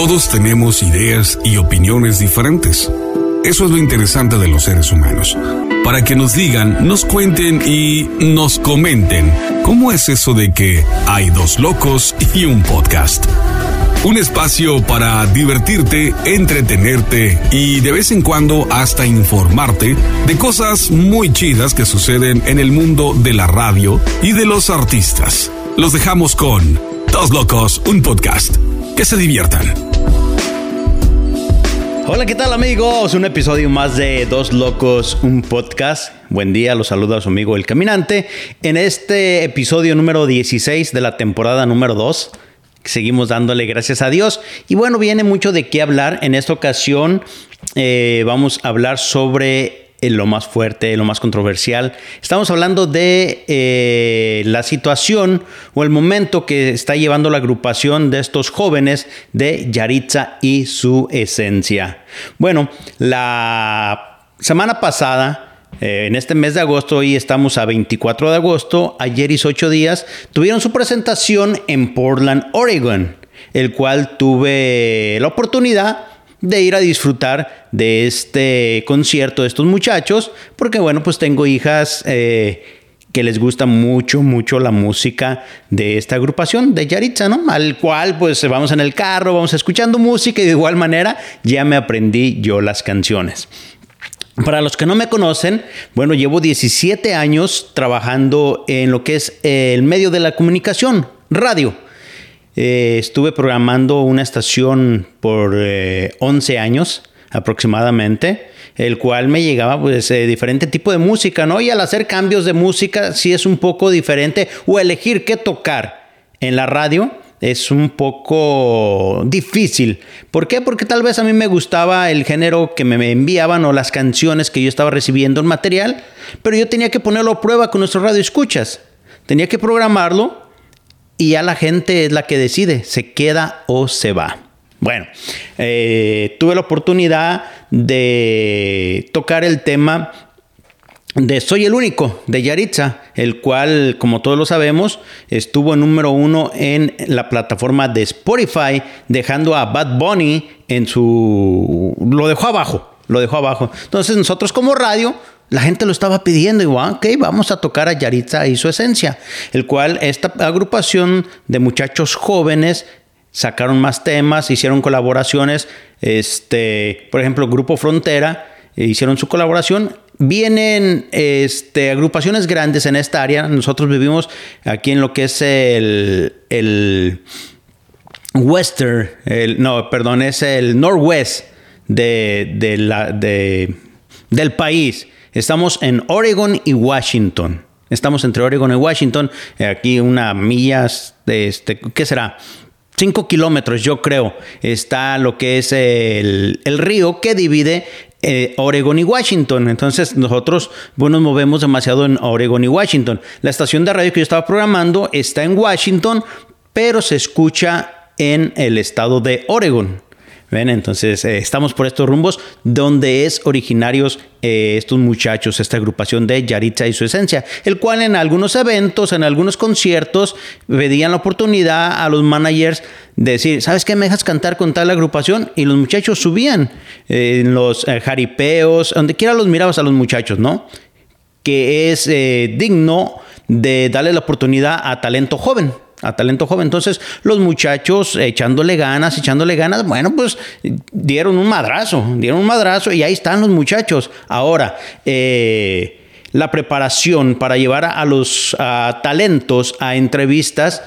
Todos tenemos ideas y opiniones diferentes. Eso es lo interesante de los seres humanos. Para que nos digan, nos cuenten y nos comenten cómo es eso de que hay dos locos y un podcast. Un espacio para divertirte, entretenerte y de vez en cuando hasta informarte de cosas muy chidas que suceden en el mundo de la radio y de los artistas. Los dejamos con Dos Locos, un podcast. Que se diviertan. Hola, ¿qué tal amigos? Un episodio más de Dos Locos, un podcast. Buen día, los saluda a su amigo El Caminante. En este episodio número 16 de la temporada número 2, seguimos dándole gracias a Dios. Y bueno, viene mucho de qué hablar. En esta ocasión eh, vamos a hablar sobre lo más fuerte, lo más controversial. Estamos hablando de eh, la situación o el momento que está llevando la agrupación de estos jóvenes de Yaritza y su esencia. Bueno, la semana pasada... Eh, en este mes de agosto, hoy estamos a 24 de agosto, ayer hizo 8 días, tuvieron su presentación en Portland, Oregon, el cual tuve la oportunidad de ir a disfrutar de este concierto de estos muchachos, porque bueno, pues tengo hijas eh, que les gusta mucho, mucho la música de esta agrupación de Yaritza, ¿no? Al cual pues vamos en el carro, vamos escuchando música y de igual manera ya me aprendí yo las canciones. Para los que no me conocen, bueno, llevo 17 años trabajando en lo que es el medio de la comunicación, radio. Eh, estuve programando una estación por 11 eh, años aproximadamente, el cual me llegaba pues eh, diferente tipo de música, ¿no? Y al hacer cambios de música sí es un poco diferente o elegir qué tocar en la radio es un poco difícil. ¿Por qué? Porque tal vez a mí me gustaba el género que me enviaban o las canciones que yo estaba recibiendo en material, pero yo tenía que ponerlo a prueba con nuestro radio escuchas. Tenía que programarlo y ya la gente es la que decide, se queda o se va. Bueno, eh, tuve la oportunidad de tocar el tema de Soy el único de Yaritza, el cual, como todos lo sabemos, estuvo número uno en la plataforma de Spotify, dejando a Bad Bunny en su... lo dejó abajo, lo dejó abajo. Entonces nosotros como radio la gente lo estaba pidiendo y bueno, ok, vamos a tocar a Yaritza y su esencia, el cual esta agrupación de muchachos jóvenes sacaron más temas, hicieron colaboraciones, este, por ejemplo, Grupo Frontera eh, hicieron su colaboración. Vienen este, agrupaciones grandes en esta área. Nosotros vivimos aquí en lo que es el, el Western, el, no, perdón, es el Northwest de, de la, de, del país. Estamos en Oregon y Washington. Estamos entre Oregon y Washington. Eh, aquí una millas, de este, ¿qué será? Cinco kilómetros, yo creo, está lo que es el, río que divide eh, Oregon y Washington. Entonces nosotros nos movemos demasiado en Oregon y Washington. La estación de radio que yo estaba programando está en Washington, pero se escucha en el estado de Oregon. ¿Ven? Entonces eh, estamos por estos rumbos donde es originarios eh, estos muchachos, esta agrupación de Yaritza y su esencia, el cual en algunos eventos, en algunos conciertos, pedían la oportunidad a los managers de decir, ¿sabes qué? ¿Me dejas cantar con tal agrupación? Y los muchachos subían eh, en los jaripeos, donde quiera los mirabas a los muchachos, ¿no? Que es digno de darle la oportunidad a talento joven a talento joven. Entonces, los muchachos echándole ganas, echándole ganas, bueno, pues dieron un madrazo, dieron un madrazo y ahí están los muchachos. Ahora, eh, la preparación para llevar a, los talentos a entrevistas,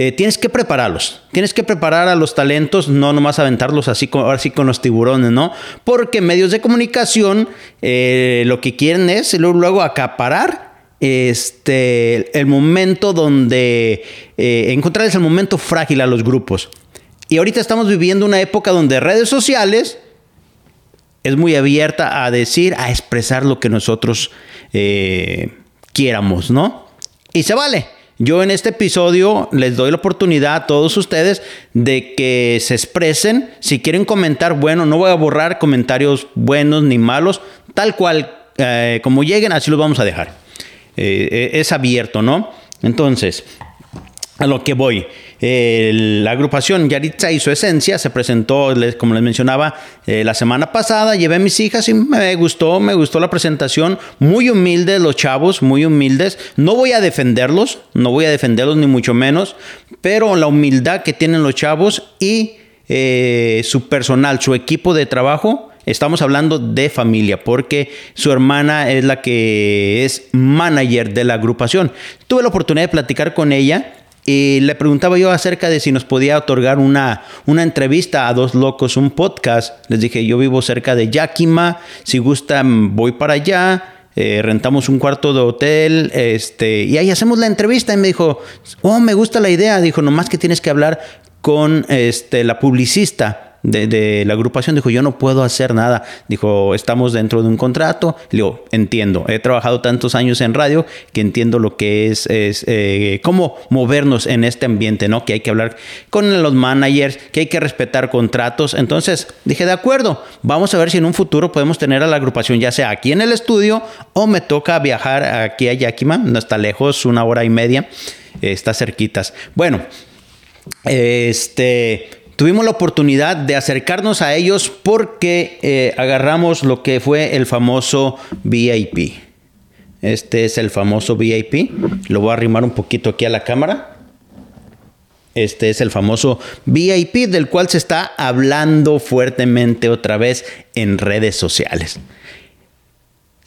eh, tienes que prepararlos. Tienes que preparar a los talentos, no nomás aventarlos así, sí con los tiburones, ¿no? Porque medios de comunicación eh, lo que quieren es luego acaparar este, el momento donde eh, encontrar es el momento frágil a los grupos. Y ahorita estamos viviendo una época donde redes sociales es muy abierta a decir, a expresar lo que nosotros eh, quieramos, ¿no? Y se vale. Yo en este episodio les doy la oportunidad a todos ustedes de que se expresen. Si quieren comentar, bueno, no voy a borrar comentarios buenos ni malos, tal cual eh, como lleguen, así los vamos a dejar. Eh, es abierto, ¿no? Entonces, a lo que voy. la agrupación Yaritza y su esencia se presentó, como les mencionaba, eh, la semana pasada. Llevé a mis hijas y me gustó, me gustó la presentación. Muy humildes los chavos, muy humildes. No voy a defenderlos, no voy a defenderlos ni mucho menos, pero la humildad que tienen los chavos y eh, su personal, su equipo de trabajo, estamos hablando de familia, porque su hermana es la que es manager de la agrupación. Tuve la oportunidad de platicar con ella y le preguntaba yo acerca de si nos podía otorgar una, una entrevista a Dos Locos, un podcast. Les dije, yo vivo cerca de Yakima, si gustan voy para allá. Eh, rentamos un cuarto de hotel, este, y ahí hacemos la entrevista. Y me dijo, oh, me gusta la idea. Dijo, nomás que tienes que hablar con este, la publicista de, la agrupación dijo, yo no puedo hacer nada. Dijo, estamos dentro de un contrato. Le digo, entiendo, he trabajado tantos años en radio que entiendo lo que es, es eh, cómo movernos en este ambiente, ¿no? Que hay que hablar con los managers, que hay que respetar contratos. Entonces dije, de acuerdo, vamos a ver si en un futuro podemos tener a la agrupación ya sea aquí en el estudio o me toca viajar aquí a Yakima, no está lejos, una hora y media, está cerquitas. Bueno, este tuvimos la oportunidad de acercarnos a ellos porque eh, agarramos lo que fue el famoso VIP. Este es el famoso VIP. Lo voy a arrimar un poquito aquí a la cámara. Este es el famoso VIP del cual se está hablando fuertemente otra vez en redes sociales.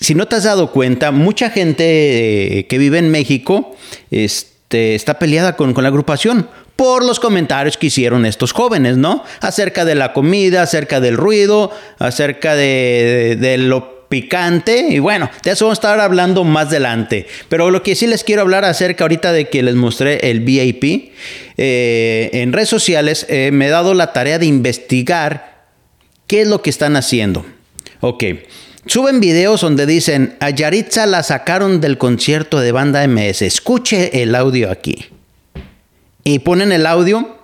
Si no te has dado cuenta, mucha gente eh, que vive en México este, está peleada con, con la agrupación por los comentarios que hicieron estos jóvenes, ¿no? Acerca de la comida, acerca del ruido, acerca de, lo picante y bueno, de eso vamos a estar hablando más adelante. Pero lo que sí les quiero hablar acerca ahorita de que les mostré el VIP eh, en redes sociales, eh, me he dado la tarea de investigar qué es lo que están haciendo. Ok. Suben videos donde dicen, a Yaritza la sacaron del concierto de banda MS. Escuche el audio aquí. Y ponen el audio.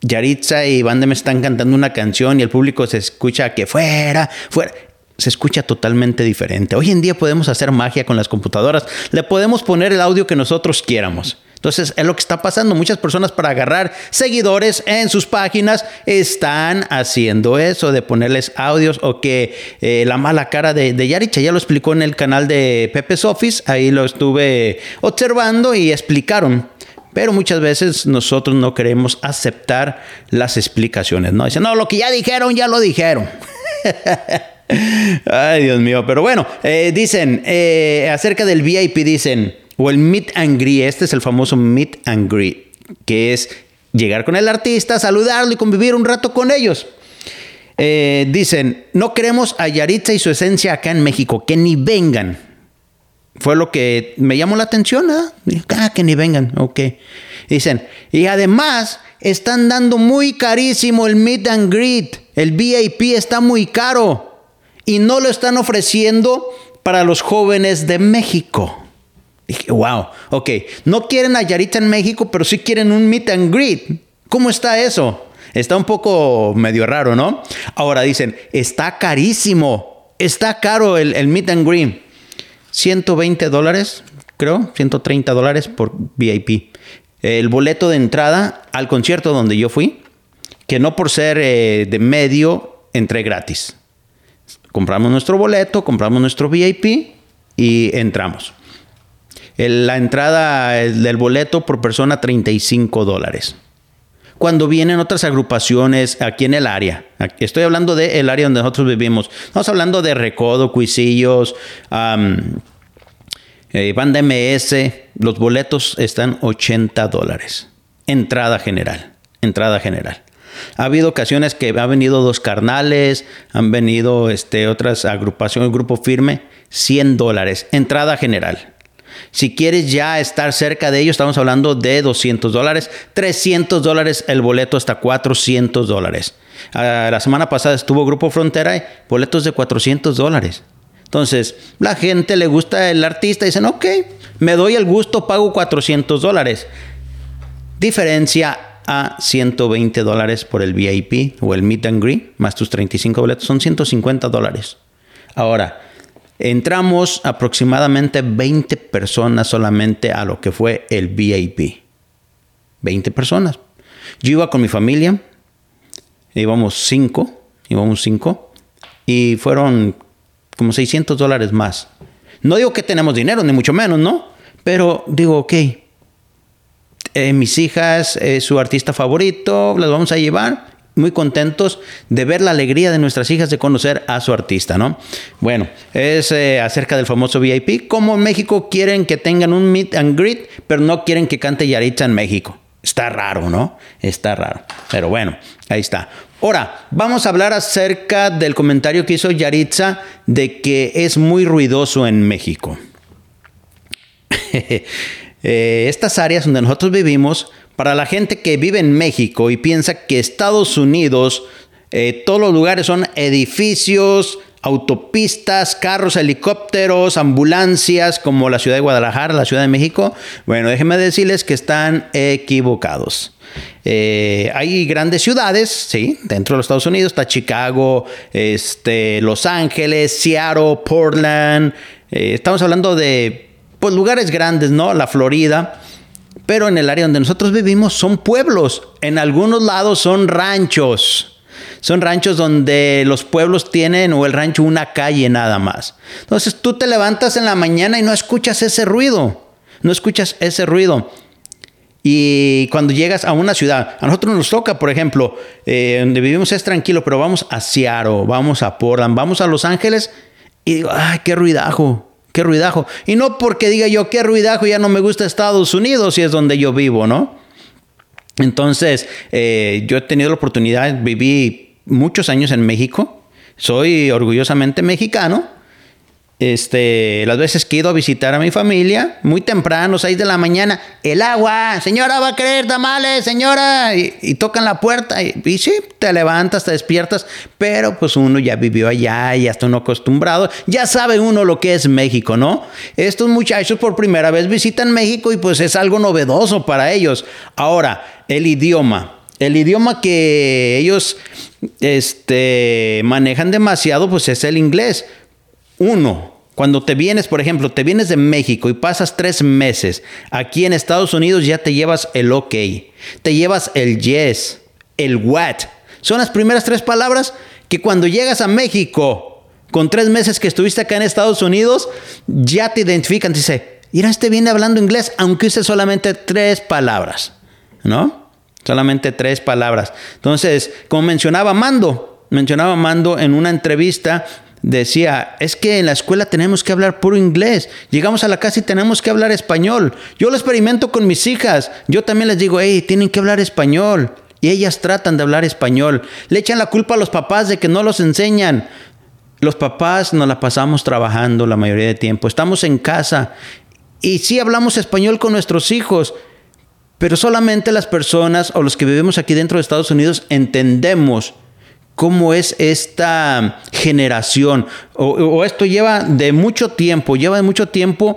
Yaritza y Banda me están cantando una canción y el público se escucha que fuera, fuera. Se escucha totalmente diferente. Hoy en día podemos hacer magia con las computadoras. Le podemos poner el audio que nosotros quieramos. Entonces es lo que está pasando. Muchas personas para agarrar seguidores en sus páginas están haciendo eso de ponerles audios o que eh, la mala cara de, de Yaritza ya lo explicó en el canal de Pepe's Office. Ahí lo estuve observando y explicaron pero muchas veces nosotros no queremos aceptar las explicaciones, ¿no? Dicen, no, lo que ya dijeron, ya lo dijeron. Ay, Dios mío. Pero bueno, eh, dicen, eh, acerca del VIP, dicen, o el meet and greet, este es el famoso meet and greet, que es llegar con el artista, saludarlo y convivir un rato con ellos. Eh, dicen, no queremos a Yaritza y su esencia acá en México, que ni vengan fue lo que me llamó la atención, ¿eh? Ah, que ni vengan, ok. Dicen, y además están dando muy carísimo el meet and greet. El VIP está muy caro y no lo están ofreciendo para los jóvenes de México. Dije, wow, ok. No quieren a Yarita en México, pero sí quieren un meet and greet. ¿Cómo está eso? Está un poco medio raro, ¿no? Ahora dicen, está carísimo. Está caro el, el meet and greet. 120 dólares, creo, 130 dólares por VIP. El boleto de entrada al concierto donde yo fui, que no por ser eh, de medio, entré gratis. Compramos nuestro boleto, compramos nuestro VIP y entramos. la entrada del boleto por persona 35 dólares. Cuando vienen otras agrupaciones aquí en el área, estoy hablando del área donde nosotros vivimos, estamos hablando de Recodo, Cuisillos, eh, Banda MS, los boletos están 80 dólares. Entrada general. Entrada general. Ha habido ocasiones que han venido dos carnales, han venido este, otras agrupaciones, grupo firme, 100 dólares. Entrada general. Si quieres ya estar cerca de ellos, estamos hablando de 200 dólares, 300 dólares el boleto hasta 400 dólares. Ah, la semana pasada estuvo Grupo Frontera, boletos de 400 dólares. Entonces, la gente le gusta el artista y dicen, ok, me doy el gusto, pago 400 dólares. Diferencia a 120 dólares por el VIP o el Meet and Greet, más tus 35 boletos, son 150 dólares. Ahora, entramos aproximadamente 20 personas solamente a lo que fue el VIP. 20 personas. Yo iba con mi familia, íbamos cinco, íbamos cinco, y fueron como 600 dólares más. No digo que tenemos dinero, ni mucho menos, ¿no? Pero digo, ok, eh, mis hijas, eh, su artista favorito, las vamos a llevar. Muy contentos de ver la alegría de nuestras hijas de conocer a su artista, ¿no? Bueno, es eh, acerca del famoso VIP. Como en México quieren que tengan un meet and greet, pero no quieren que cante Yaritza en México. Está raro, ¿no? Está raro. Pero bueno, ahí está. Ahora, vamos a hablar acerca del comentario que hizo Yaritza de que es muy ruidoso en México. Eh, estas áreas donde nosotros vivimos, para la gente que vive en México y piensa que Estados Unidos, eh, todos los lugares son edificios, autopistas, carros, helicópteros, ambulancias, como la ciudad de Guadalajara, la Ciudad de México, bueno, déjenme decirles que están equivocados. Eh, hay grandes ciudades, sí, dentro de los Estados Unidos está Chicago, este, Los Ángeles, Seattle, Portland. estamos hablando de pues lugares grandes, ¿no? La Florida. Pero en el área donde nosotros vivimos son pueblos. En algunos lados son ranchos. Son ranchos donde los pueblos tienen o el rancho una calle nada más. Entonces tú te levantas en la mañana y no escuchas ese ruido. No escuchas ese ruido. Y cuando llegas a una ciudad, a nosotros nos toca, por ejemplo, eh, donde vivimos es tranquilo, pero vamos a Seattle, vamos a Portland, vamos a Los Ángeles y digo, ay, qué ruidajo qué ruidajo. Y no porque diga yo, qué ruidajo, ya no me gusta Estados Unidos, si es donde yo vivo, ¿no? Entonces, eh, yo he tenido la oportunidad, viví muchos años en México, soy orgullosamente mexicano este, las veces que he ido a visitar a mi familia, muy temprano, 6 de la mañana, el agua, señora va a querer tamales, señora, y, tocan la puerta, y, sí, te levantas, te despiertas, pero pues uno ya vivió allá ya está uno acostumbrado, ya sabe uno lo que es México, ¿no? Estos muchachos por primera vez visitan México y pues es algo novedoso para ellos. Ahora, el idioma. El idioma que ellos este, manejan demasiado, pues es el inglés. Uno, cuando te vienes, por ejemplo, te vienes de México y pasas tres meses aquí en Estados Unidos, ya te llevas el ok, te llevas el yes, el what. Son las primeras tres palabras que cuando llegas a México, con tres meses que estuviste acá en Estados Unidos, ya te identifican. Dice, mira, este viene hablando inglés, aunque use solamente tres palabras, ¿no? Solamente tres palabras. Entonces, como mencionaba Mando, mencionaba Mando en una entrevista decía, es que en la escuela tenemos que hablar puro inglés, llegamos a la casa y tenemos que hablar español. Yo lo experimento con mis hijas, yo también les digo, hey, tienen que hablar español. Y ellas tratan de hablar español. Le echan la culpa a los papás de que no los enseñan. Los papás nos la pasamos trabajando la mayoría de tiempo. Estamos en casa y sí hablamos español con nuestros hijos, pero solamente las personas o los que vivimos aquí dentro de Estados Unidos entendemos cómo es esta generación, o, esto lleva de mucho tiempo, lleva de mucho tiempo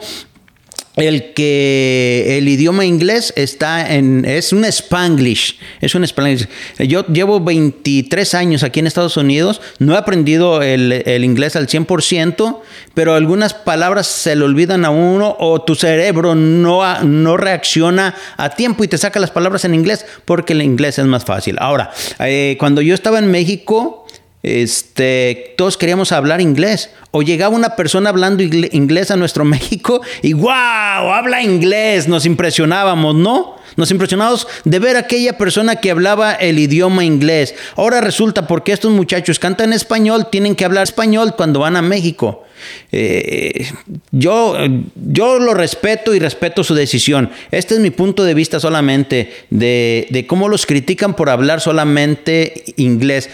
el que el idioma inglés está en es un spanglish, es un spanglish. Yo llevo 23 años aquí en Estados Unidos, no he aprendido el, inglés al 100%, pero algunas palabras se le olvidan a uno o tu cerebro no, no reacciona a tiempo y te saca las palabras en inglés porque el inglés es más fácil. Ahora, eh, cuando yo estaba en México, este, todos queríamos hablar inglés. O llegaba una persona hablando inglés a nuestro México y ¡wow! Habla inglés. Nos impresionábamos, ¿no? Nos impresionamos de ver a aquella persona que hablaba el idioma inglés. Ahora resulta porque estos muchachos cantan español, tienen que hablar español cuando van a México. Eh, yo, yo lo respeto y respeto su decisión. Este es mi punto de vista solamente de cómo los critican por hablar solamente inglés.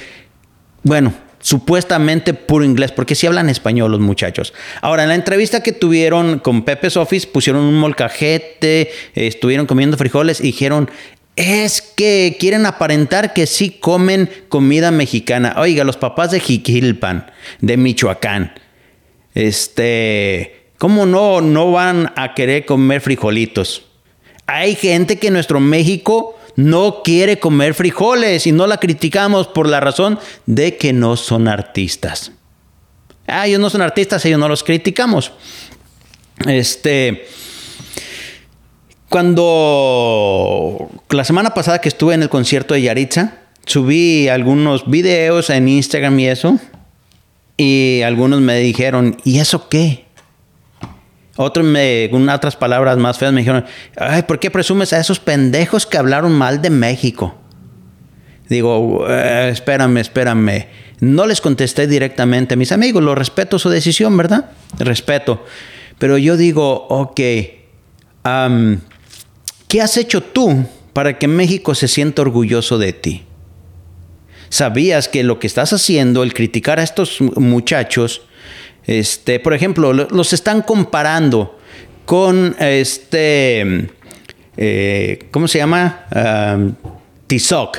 Bueno, supuestamente puro inglés, porque sí hablan español los muchachos. Ahora, en la entrevista que tuvieron con Pepe's Office, pusieron un molcajete, estuvieron comiendo frijoles y dijeron, es que quieren aparentar que sí comen comida mexicana. Oiga, los papás de Jiquilpan, de Michoacán, este, ¿cómo no, no van a querer comer frijolitos? Hay gente que en nuestro México no quiere comer frijoles y no la criticamos por la razón de que no son artistas. Ah, ellos no son artistas, ellos no los criticamos. Este, Cuando la semana pasada que estuve en el concierto de Yaritza, subí algunos videos en Instagram y eso, y algunos me dijeron, ¿y eso qué? Otros me, con otras palabras más feas, me dijeron, ay, ¿por qué presumes a esos pendejos que hablaron mal de México? Digo, eh, espérame, espérame. No les contesté directamente a mis amigos, lo respeto su decisión, ¿verdad? Respeto. Pero yo digo, ok, ¿qué has hecho tú para que México se sienta orgulloso de ti? ¿Sabías que lo que estás haciendo, el criticar a estos muchachos, este, por ejemplo, los están comparando con este, eh, ¿cómo se llama? Tizoc.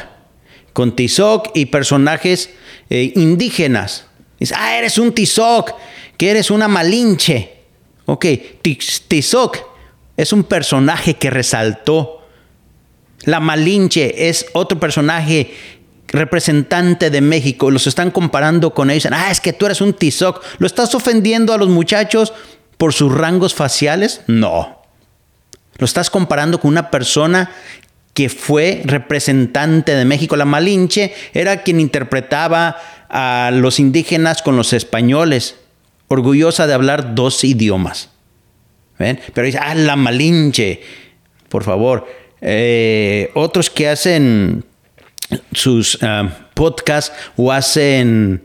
Con Tizoc y personajes eh, indígenas. Dice, ah, eres un Tizoc, que eres una malinche. Ok, Tizoc es un personaje que resaltó. La Malinche es otro personaje representante de México. Los están comparando con ellos. Ah, es que tú eres un Tizoc. ¿Lo estás ofendiendo a los muchachos por sus rangos faciales? No. Lo estás comparando con una persona que fue representante de México. La Malinche era quien interpretaba a los indígenas con los españoles, orgullosa de hablar dos idiomas. Pero dice, ah, la Malinche, por favor. Eh, otros que hacen sus ah, podcasts o hacen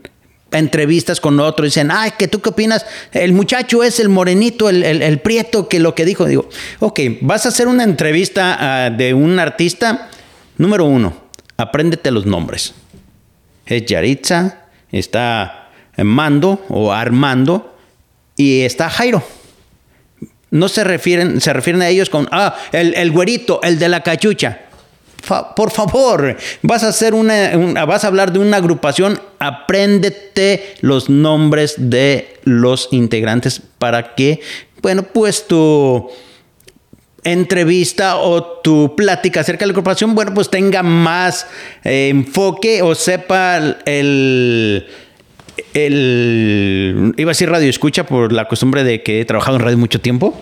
entrevistas con otros, dicen, ay, que tú qué opinas, el muchacho es el morenito, el, prieto, que lo que dijo, digo, ok, vas a hacer una entrevista ah, de un artista, número uno, apréndete los nombres. Es Yaritza, está Mando o Armando y está Jairo. No se refieren, se refieren a ellos con, ah, el, el güerito, el de la cachucha por favor, vas a hacer una, vas a hablar de una agrupación, apréndete los nombres de los integrantes para que, bueno, pues tu entrevista o tu plática acerca de la agrupación, bueno, pues tenga más eh, enfoque o sepa el, el, iba a decir radio escucha por la costumbre de que he trabajado en radio mucho tiempo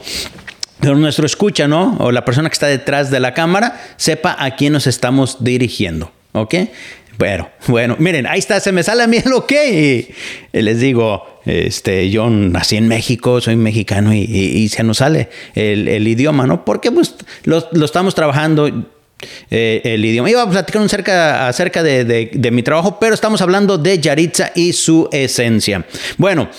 nuestro escucha, ¿no? O la persona que está detrás de la cámara sepa a quién nos estamos dirigiendo, ¿ok? Bueno, bueno, miren, ahí está, se me sale a mí el ok. Y, les digo, este, yo nací en México, soy mexicano y, se nos sale el, idioma, ¿no? Porque pues lo, estamos trabajando eh, el idioma. Iba a platicar acerca, acerca de, de mi trabajo, pero estamos hablando de Yaritza y su esencia. Bueno,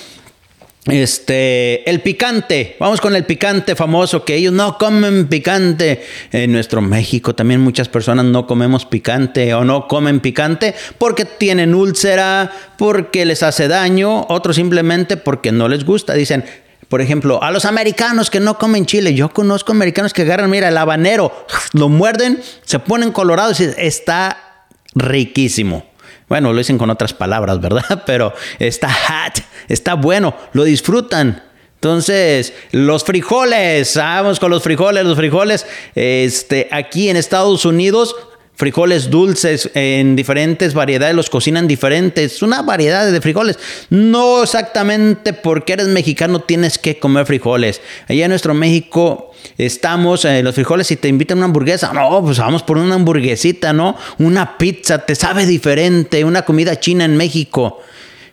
este, el picante, vamos con el picante famoso, que ellos no comen picante. En nuestro México también muchas personas no comemos picante o no comen picante porque tienen úlcera, porque les hace daño, otros simplemente porque no les gusta. Dicen, por ejemplo, a los americanos que no comen chile. Yo conozco americanos que agarran, mira, el habanero, lo muerden, se ponen colorados y está riquísimo. Bueno, lo dicen con otras palabras, ¿verdad? Pero está hot, está bueno, lo disfrutan. Entonces, los frijoles, vamos con los frijoles, los frijoles, este, aquí en Estados Unidos frijoles dulces en diferentes variedades, los cocinan diferentes, una variedad de frijoles. No exactamente porque eres mexicano tienes que comer frijoles. Allá en nuestro México estamos, eh, los frijoles, si te invitan a una hamburguesa, no, pues vamos por una hamburguesita, ¿no? Una pizza, te sabe diferente, una comida china en México.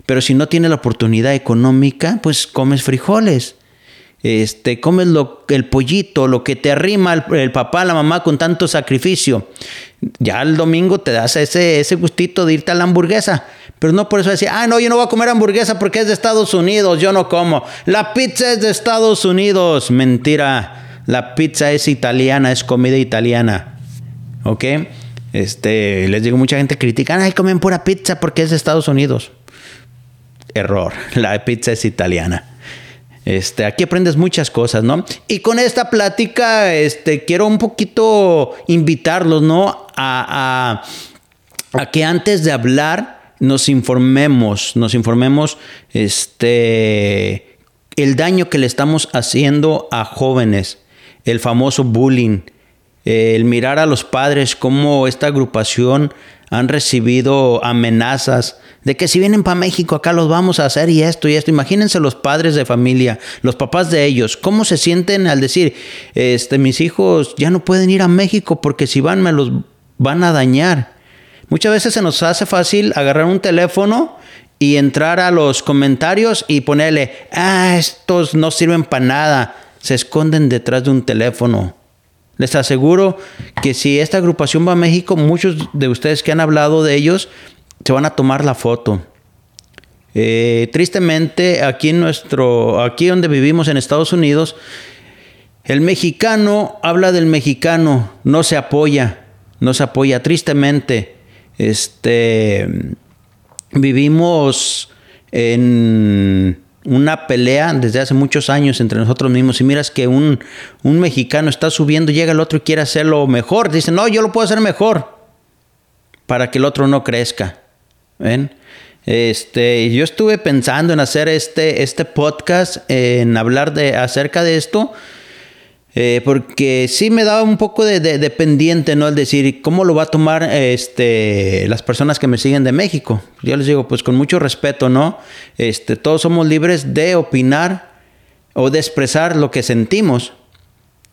Pero si no tienes la oportunidad económica, pues comes frijoles este, comes lo, el pollito, lo que te arrima el, papá, la mamá con tanto sacrificio. Ya el domingo te das ese, ese gustito de irte a la hamburguesa. Pero no por eso decir, ah, no, yo no voy a comer hamburguesa porque es de Estados Unidos, yo no como. La pizza es de Estados Unidos. Mentira. La pizza es italiana, es comida italiana. ¿Ok? Este, les digo, mucha gente critica, ay, comen pura pizza porque es de Estados Unidos. Error. La pizza es italiana. Este, aquí aprendes muchas cosas, ¿no? Y con esta plática, este, quiero un poquito invitarlos, ¿no? A, que antes de hablar nos informemos, nos informemos, este, el daño que le estamos haciendo a jóvenes, el famoso bullying, el mirar a los padres, cómo esta agrupación han recibido amenazas de que si vienen para México acá los vamos a hacer y esto y esto. Imagínense los padres de familia, los papás de ellos, cómo se sienten al decir, este, mis hijos ya no pueden ir a México porque si van me los van a dañar. Muchas veces se nos hace fácil agarrar un teléfono y entrar a los comentarios y ponerle, ah, estos no sirven para nada, se esconden detrás de un teléfono. Les aseguro que si esta agrupación va a México, muchos de ustedes que han hablado de ellos se van a tomar la foto. Eh, tristemente, aquí en nuestro, aquí donde vivimos en Estados Unidos, el mexicano habla del mexicano, no se apoya, no se apoya. Tristemente, este, vivimos en una pelea desde hace muchos años entre nosotros mismos y miras que un, un mexicano está subiendo, llega el otro y quiere hacerlo mejor. Dice, no, yo lo puedo hacer mejor para que el otro no crezca. ¿Ven? Este, yo estuve pensando en hacer este, este podcast, en hablar de, acerca de esto, eh, porque sí me daba un poco de, de, pendiente, ¿no? El decir, ¿cómo lo va a tomar este, las personas que me siguen de México? Yo les digo, pues con mucho respeto, ¿no? Este, todos somos libres de opinar o de expresar lo que sentimos,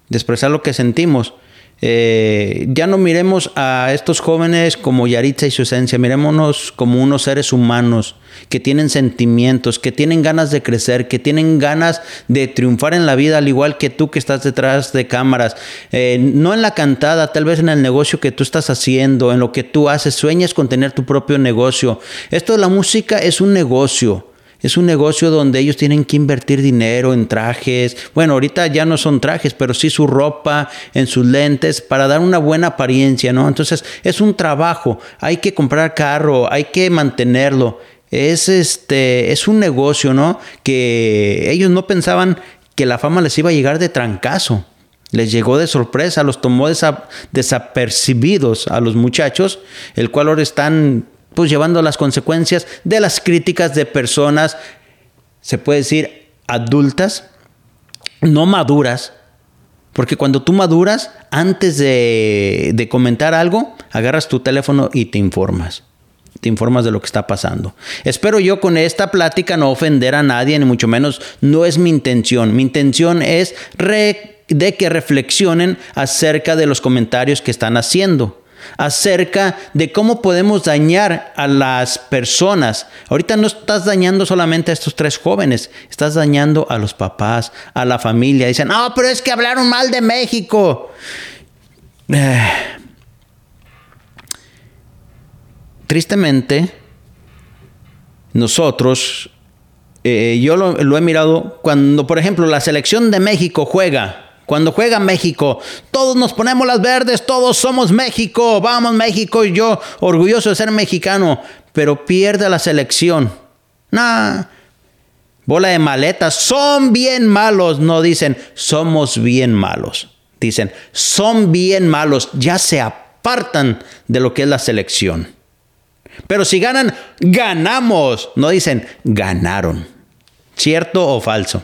de expresar lo que sentimos. Eh, ya no miremos a estos jóvenes como Yaritza y su esencia, mirémonos como unos seres humanos que tienen sentimientos, que tienen ganas de crecer, que tienen ganas de triunfar en la vida, al igual que tú que estás detrás de cámaras. Eh, no en la cantada, tal vez en el negocio que tú estás haciendo, en lo que tú haces, sueñas con tener tu propio negocio. Esto de la música es un negocio. Es un negocio donde ellos tienen que invertir dinero en trajes. Bueno, ahorita ya no son trajes, pero sí su ropa, en sus lentes, para dar una buena apariencia, ¿no? Entonces, es un trabajo. Hay que comprar carro, hay que mantenerlo. Es este, es un negocio, ¿no? Que ellos no pensaban que la fama les iba a llegar de trancazo. Les llegó de sorpresa, los tomó desapercibidos a los muchachos, el cual ahora están pues llevando las consecuencias de las críticas de personas, se puede decir, adultas, no maduras, porque cuando tú maduras, antes de, comentar algo, agarras tu teléfono y te informas. Te informas de lo que está pasando. Espero yo con esta plática no ofender a nadie, ni mucho menos no es mi intención. Mi intención es de que reflexionen acerca de los comentarios que están haciendo acerca de cómo podemos dañar a las personas. Ahorita no estás dañando solamente a estos tres jóvenes, estás dañando a los papás, a la familia. Dicen, no, pero es que hablaron mal de México. Tristemente, nosotros, eh, yo lo he mirado cuando, por ejemplo, la selección de México juega cuando juega México, todos nos ponemos las verdes, todos somos México, vamos México y yo orgulloso de ser mexicano, pero pierde la selección. Nah, bola de maletas, son bien malos, no dicen somos bien malos, dicen son bien malos, ya se apartan de lo que es la selección. Pero si ganan, ganamos, no dicen ganaron. ¿Cierto o falso?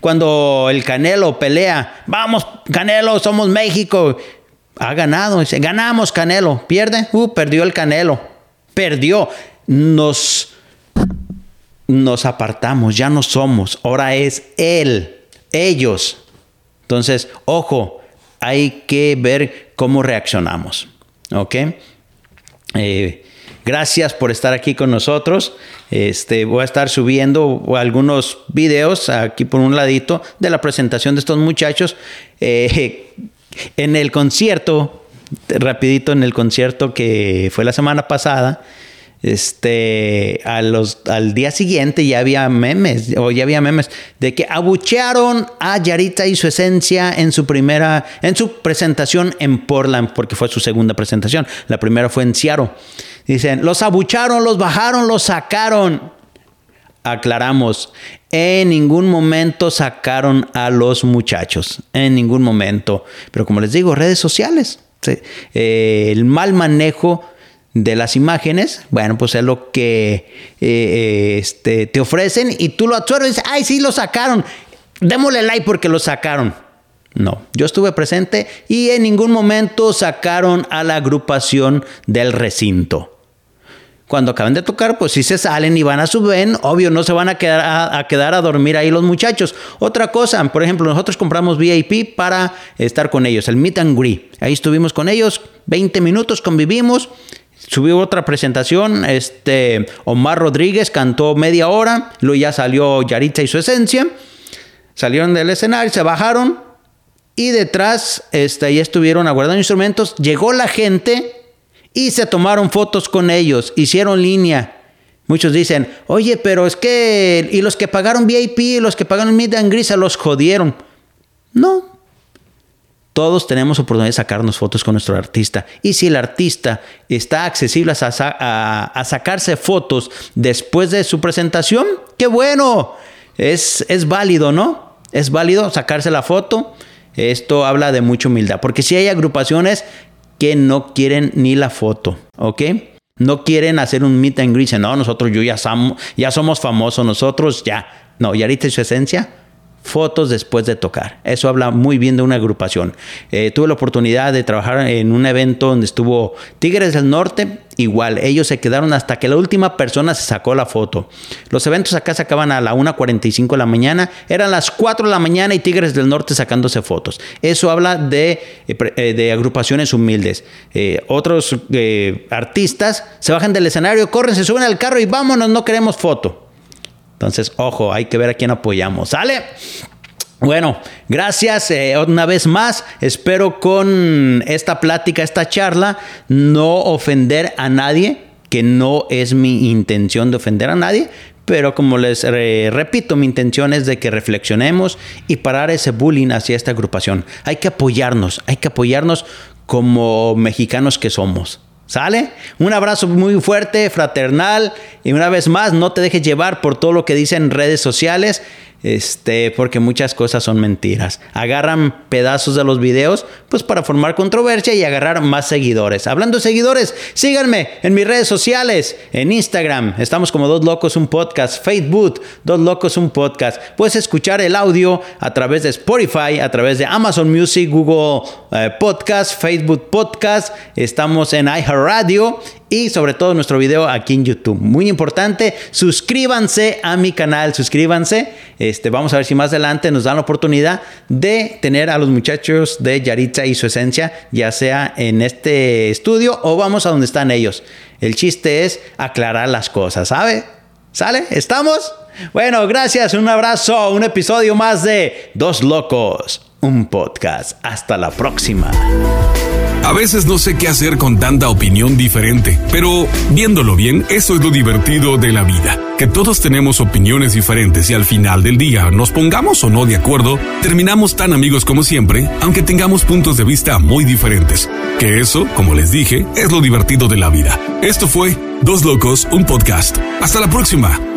Cuando el Canelo pelea, vamos Canelo, somos México. Ha ganado, dice, ganamos Canelo. Pierde, uh, perdió el Canelo. Perdió. Nos, nos apartamos, ya no somos. Ahora es él, ellos. Entonces, ojo, hay que ver cómo reaccionamos. ¿Ok? Eh, Gracias por estar aquí con nosotros. Este, voy a estar subiendo algunos videos aquí por un ladito de la presentación de estos muchachos. Eh, en el concierto, rapidito en el concierto que fue la semana pasada, este, al día siguiente ya había memes, o ya había memes, de que abuchearon a Yarita y su esencia en su primera, en su presentación en Portland, porque fue su segunda presentación. La primera fue en Seattle. Dicen, los abucharon, los bajaron, los sacaron. Aclaramos, en ningún momento sacaron a los muchachos, en ningún momento. Pero como les digo, redes sociales, eh, el mal manejo de las imágenes, bueno, pues es lo que eh, eh, este, te ofrecen y tú lo absorbes y dices, ay, sí, lo sacaron, démosle like porque lo sacaron. No, yo estuve presente y en ningún momento sacaron a la agrupación del recinto. Cuando acaban de tocar, pues si se salen y van a su obvio, no se van a quedar a, quedar a dormir ahí los muchachos. Otra cosa, por ejemplo, nosotros compramos VIP para estar con ellos, el meet and greet. Ahí estuvimos con ellos, 20 minutos, convivimos. Subió otra presentación, este Omar Rodríguez cantó media hora, luego ya salió Yaritza y su esencia. Salieron del escenario, se bajaron y detrás este, ahí estuvieron aguardando instrumentos. Llegó la gente y se tomaron fotos con ellos, hicieron línea. Muchos dicen, oye, pero es que, y los que pagaron VIP, los que pagaron Mid and Gris, los jodieron. No. Todos tenemos oportunidad de sacarnos fotos con nuestro artista. Y si el artista está accesible a, a sacarse fotos después de su presentación, qué bueno. Es, es válido, ¿no? Es válido sacarse la foto. Esto habla de mucha humildad. Porque si hay agrupaciones que no quieren ni la foto, ¿ok? No quieren hacer un meet and greet. No, nosotros yo ya, somos, ya famosos, nosotros ya. No, y ahorita su esencia fotos después de tocar. Eso habla muy bien de una agrupación. Eh, tuve la oportunidad de trabajar en un evento donde estuvo Tigres del Norte. Igual, ellos se quedaron hasta que la última persona se sacó la foto. Los eventos acá se acaban a la 1.45 de la mañana. Eran las 4 de la mañana y Tigres del Norte sacándose fotos. Eso habla de, eh, eh, de agrupaciones humildes. otros artistas se bajan del escenario, corren, se suben al carro y vámonos, no queremos foto. Entonces, ojo, hay que ver a quién apoyamos. ¿Sale? Bueno, gracias eh, una vez más. Espero con esta plática, esta charla, no ofender a nadie, que no es mi intención de ofender a nadie, pero como les repito, mi intención es de que reflexionemos y parar ese bullying hacia esta agrupación. Hay que apoyarnos, hay que apoyarnos como mexicanos que somos. ¿Sale? Un abrazo muy fuerte, fraternal. Y una vez más, no te dejes llevar por todo lo que dicen redes sociales este, porque muchas cosas son mentiras. Agarran pedazos de los videos, pues para formar controversia y agarrar más seguidores. Hablando de seguidores, síganme en mis redes sociales, en Instagram, estamos como Dos Locos un Podcast, Facebook, Dos Locos un Podcast. Puedes escuchar el audio a través de Spotify, a través de Amazon Music, Google eh, Podcast, Facebook Podcast, estamos en iHeartRadio y sobre todo nuestro video aquí en YouTube. Muy importante, suscríbanse a mi canal, suscríbanse. Este, vamos a ver si más adelante nos dan la oportunidad de tener a los muchachos de Yaritza y su esencia, ya sea en este estudio o vamos a donde están ellos. El chiste es aclarar las cosas, ¿sabe? ¿Sale? ¿Estamos? Bueno, gracias, un abrazo, un episodio más de Dos Locos, un podcast. Hasta la próxima. A veces no sé qué hacer con tanta opinión diferente, pero viéndolo bien, eso es lo divertido de la vida, que todos tenemos opiniones diferentes y al final del día, nos pongamos o no de acuerdo, terminamos tan amigos como siempre, aunque tengamos puntos de vista muy diferentes. Que eso, como les dije, es lo divertido de la vida. Esto fue Dos Locos, un podcast. Hasta la próxima.